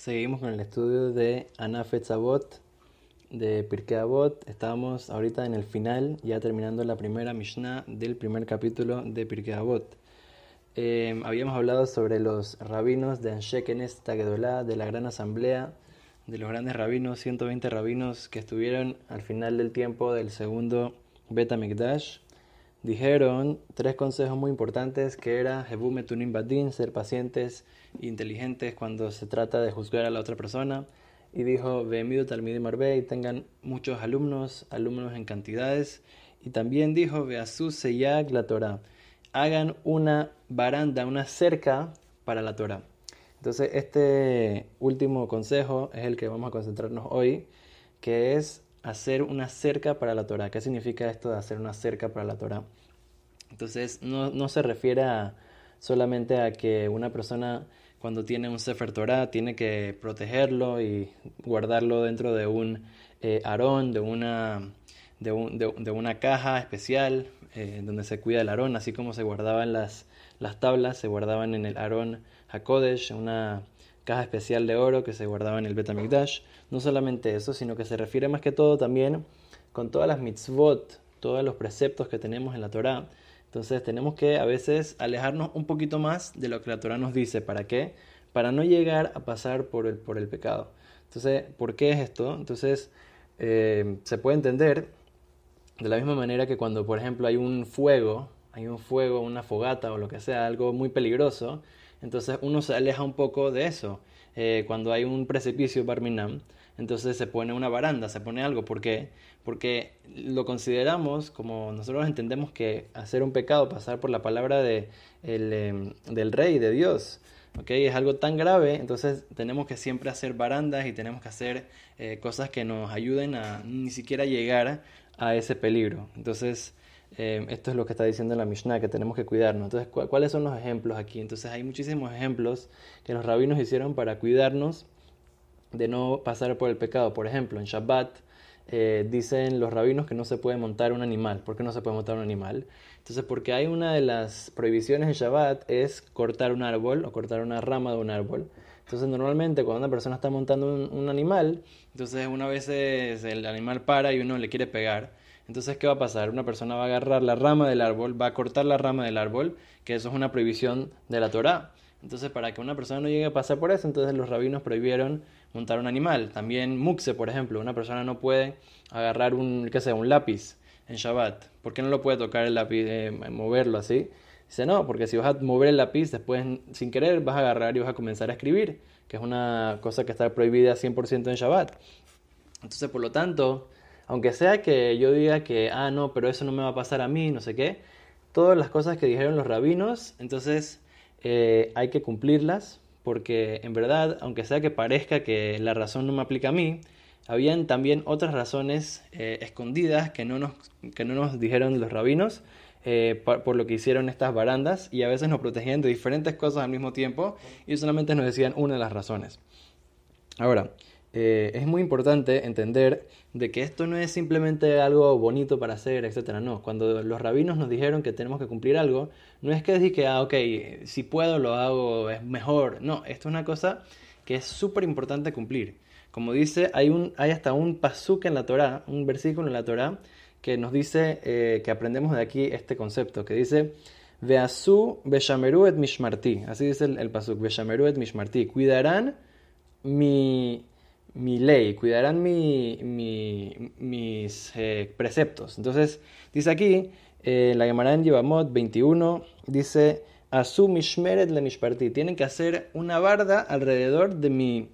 Seguimos con el estudio de Anafet Zabot de Pirkei Avot. Estamos ahorita en el final, ya terminando la primera Mishnah del primer capítulo de Pirkei Avot. Eh, habíamos hablado sobre los rabinos de Anshe Kenes Tagedolá, de la gran asamblea, de los grandes rabinos, 120 rabinos que estuvieron al final del tiempo del segundo Bet Mikdash. Dijeron tres consejos muy importantes que era Hebu Metunim Badin, ser pacientes inteligentes cuando se trata de juzgar a la otra persona. Y dijo, Vemido Talmidim y tengan muchos alumnos, alumnos en cantidades. Y también dijo, Veasu Seyag la Torah, hagan una baranda, una cerca para la Torah. Entonces, este último consejo es el que vamos a concentrarnos hoy, que es hacer una cerca para la Torah. ¿Qué significa esto de hacer una cerca para la Torah? Entonces, no, no se refiere solamente a que una persona cuando tiene un Sefer Torah tiene que protegerlo y guardarlo dentro de un eh, de una, de, una caja especial eh, donde se cuida el arón, así como se guardaban las, las tablas, se guardaban en el arón HaKodesh, una caja especial de oro que se guardaba en el Betamikdash. No solamente eso, sino que se refiere más que todo también con todas las mitzvot, todos los preceptos que tenemos en la Torah. Entonces tenemos que a veces alejarnos un poquito más de lo que la Torah nos dice. ¿Para qué? Para no llegar a pasar por el, por el pecado. Entonces, ¿por qué es esto? Entonces, eh, se puede entender de la misma manera que cuando, por ejemplo, hay un fuego, hay un fuego, una fogata o lo que sea, algo muy peligroso, entonces uno se aleja un poco de eso. Eh, cuando hay un precipicio, Barminam, entonces se pone una baranda, se pone algo. ¿Por qué? Porque lo consideramos como nosotros entendemos que hacer un pecado, pasar por la palabra de, em, del rey, de Dios, ¿okay? es algo tan grave, entonces tenemos que siempre hacer barandas y tenemos que hacer eh, cosas que nos ayuden a ni siquiera llegar a ese peligro. Entonces, Em, esto es lo que está diciendo la Mishnah, que tenemos que cuidarnos. Entonces, ¿cuáles son los ejemplos aquí? Entonces, hay muchísimos ejemplos que los rabinos hicieron para cuidarnos de no pasar por el pecado. Por ejemplo, en Shabbat eh, dicen los rabinos que no se puede montar un animal. ¿Por qué no se puede montar un animal? Entonces, porque hay una de las prohibiciones en Shabbat es cortar un árbol o cortar una rama de un árbol. Entonces, normalmente cuando una persona está montando un, un animal, entonces una vez el animal para y uno le quiere pegar. Entonces, ¿qué va a pasar? Una persona va a agarrar la rama del árbol, va a cortar la rama del árbol, que eso es una prohibición de la Torá. Entonces, para que una persona no llegue a pasar por eso, entonces los rabinos prohibieron montar un animal. También muxe, por ejemplo, una persona no puede agarrar un, qué sé, un lápiz en Shabbat. ¿Por qué no lo puede tocar el lápiz, eh, moverlo así? Dice, no, porque si vas a mover el lápiz, después sin querer vas a agarrar y vas a comenzar a escribir, que es una cosa que está prohibida 100% en Shabbat. Entonces, por lo tanto, aunque sea que yo diga que, ah, no, pero eso no me va a pasar a mí, no sé qué, todas las cosas que dijeron los rabinos, entonces eh, hay que cumplirlas, porque en verdad, aunque sea que parezca que la razón no me aplica a mí, habían también otras razones eh, escondidas que no, nos, que no nos dijeron los rabinos, eh, por, por, lo que hicieron estas barandas y a veces nos protegían de diferentes cosas al mismo tiempo y solamente nos decían una de las razones. Ahora, eh, es muy importante entender de que esto no es simplemente algo bonito para hacer, etcétera. No, cuando los rabinos nos dijeron que tenemos que cumplir algo, no es que decir que, ah, ok, si puedo lo hago, es mejor. No, esto es una cosa que es súper importante cumplir. Como dice, hay, un, hay hasta un pasuk en la Torah, un versículo en la Torah, que nos dice eh, que aprendemos de aquí este concepto, que dice, Veasu beshameru et mishmarti. Así dice el, el pasuk, beshameru et mishmarti. Cuidarán mi mi ley, cuidarán mi, mis eh, preceptos. Entonces, dice aquí, eh, la Gemara en Yevamot 21, dice, Asu mishmeret le mishparti, tienen que hacer una barda alrededor de mi,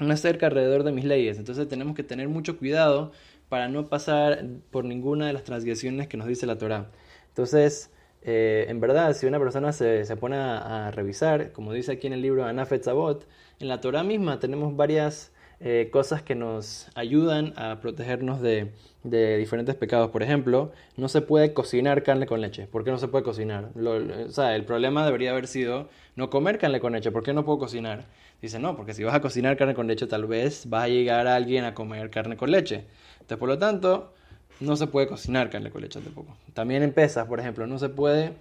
una cerca alrededor de mis leyes. Entonces tenemos que tener mucho cuidado para no pasar por ninguna de las transgresiones que nos dice la Torah. Entonces, eh, en verdad, si una persona se, se pone a, revisar, como dice aquí en el libro Anafet Zabot, en la Torah misma tenemos varias eh, cosas que nos ayudan a protegernos de, diferentes pecados. Por ejemplo, no se puede cocinar carne con leche. ¿Por qué no se puede cocinar? o sea, el problema debería haber sido no comer carne con leche. ¿Por qué no puedo cocinar? Dice, no, porque si vas a cocinar carne con leche, tal vez va a llegar a alguien a comer carne con leche. Entonces, por lo tanto, no se puede cocinar carne con leche tampoco. También en pesas, por ejemplo, no se puede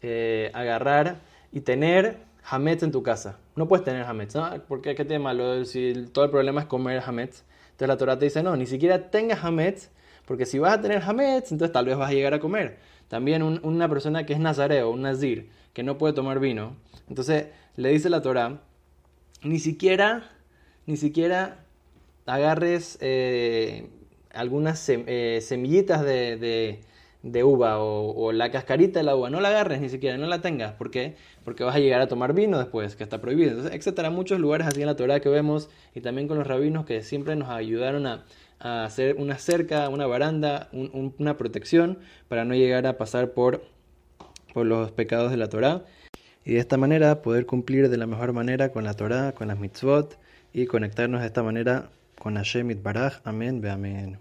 eh, agarrar y tener hametz en tu casa. No puedes tener hametz, ¿no? Porque qué tiene malo si todo el problema es comer hametz. Entonces la Torah te dice, no, ni siquiera tengas hametz, porque si vas a tener hametz, entonces tal vez vas a llegar a comer. También una persona que es nazareo, un nazir, que no puede tomar vino. Entonces le dice la Torah, ni siquiera, ni siquiera agarres eh, algunas eh, semillitas de, uva o, la cascarita de la uva, no la agarres ni siquiera, no la tengas. ¿Por qué? Porque vas a llegar a tomar vino después, que está prohibido. Entonces, etcétera, muchos lugares así en la Torah que vemos y también con los rabinos que siempre nos ayudaron a, hacer una cerca, una baranda, una protección para no llegar a pasar por, por los pecados de la Torah. Y de esta manera poder cumplir de la mejor manera con la Torah, con las mitzvot y conectarnos de esta manera con Hashem Baraj. Amén, ve amén.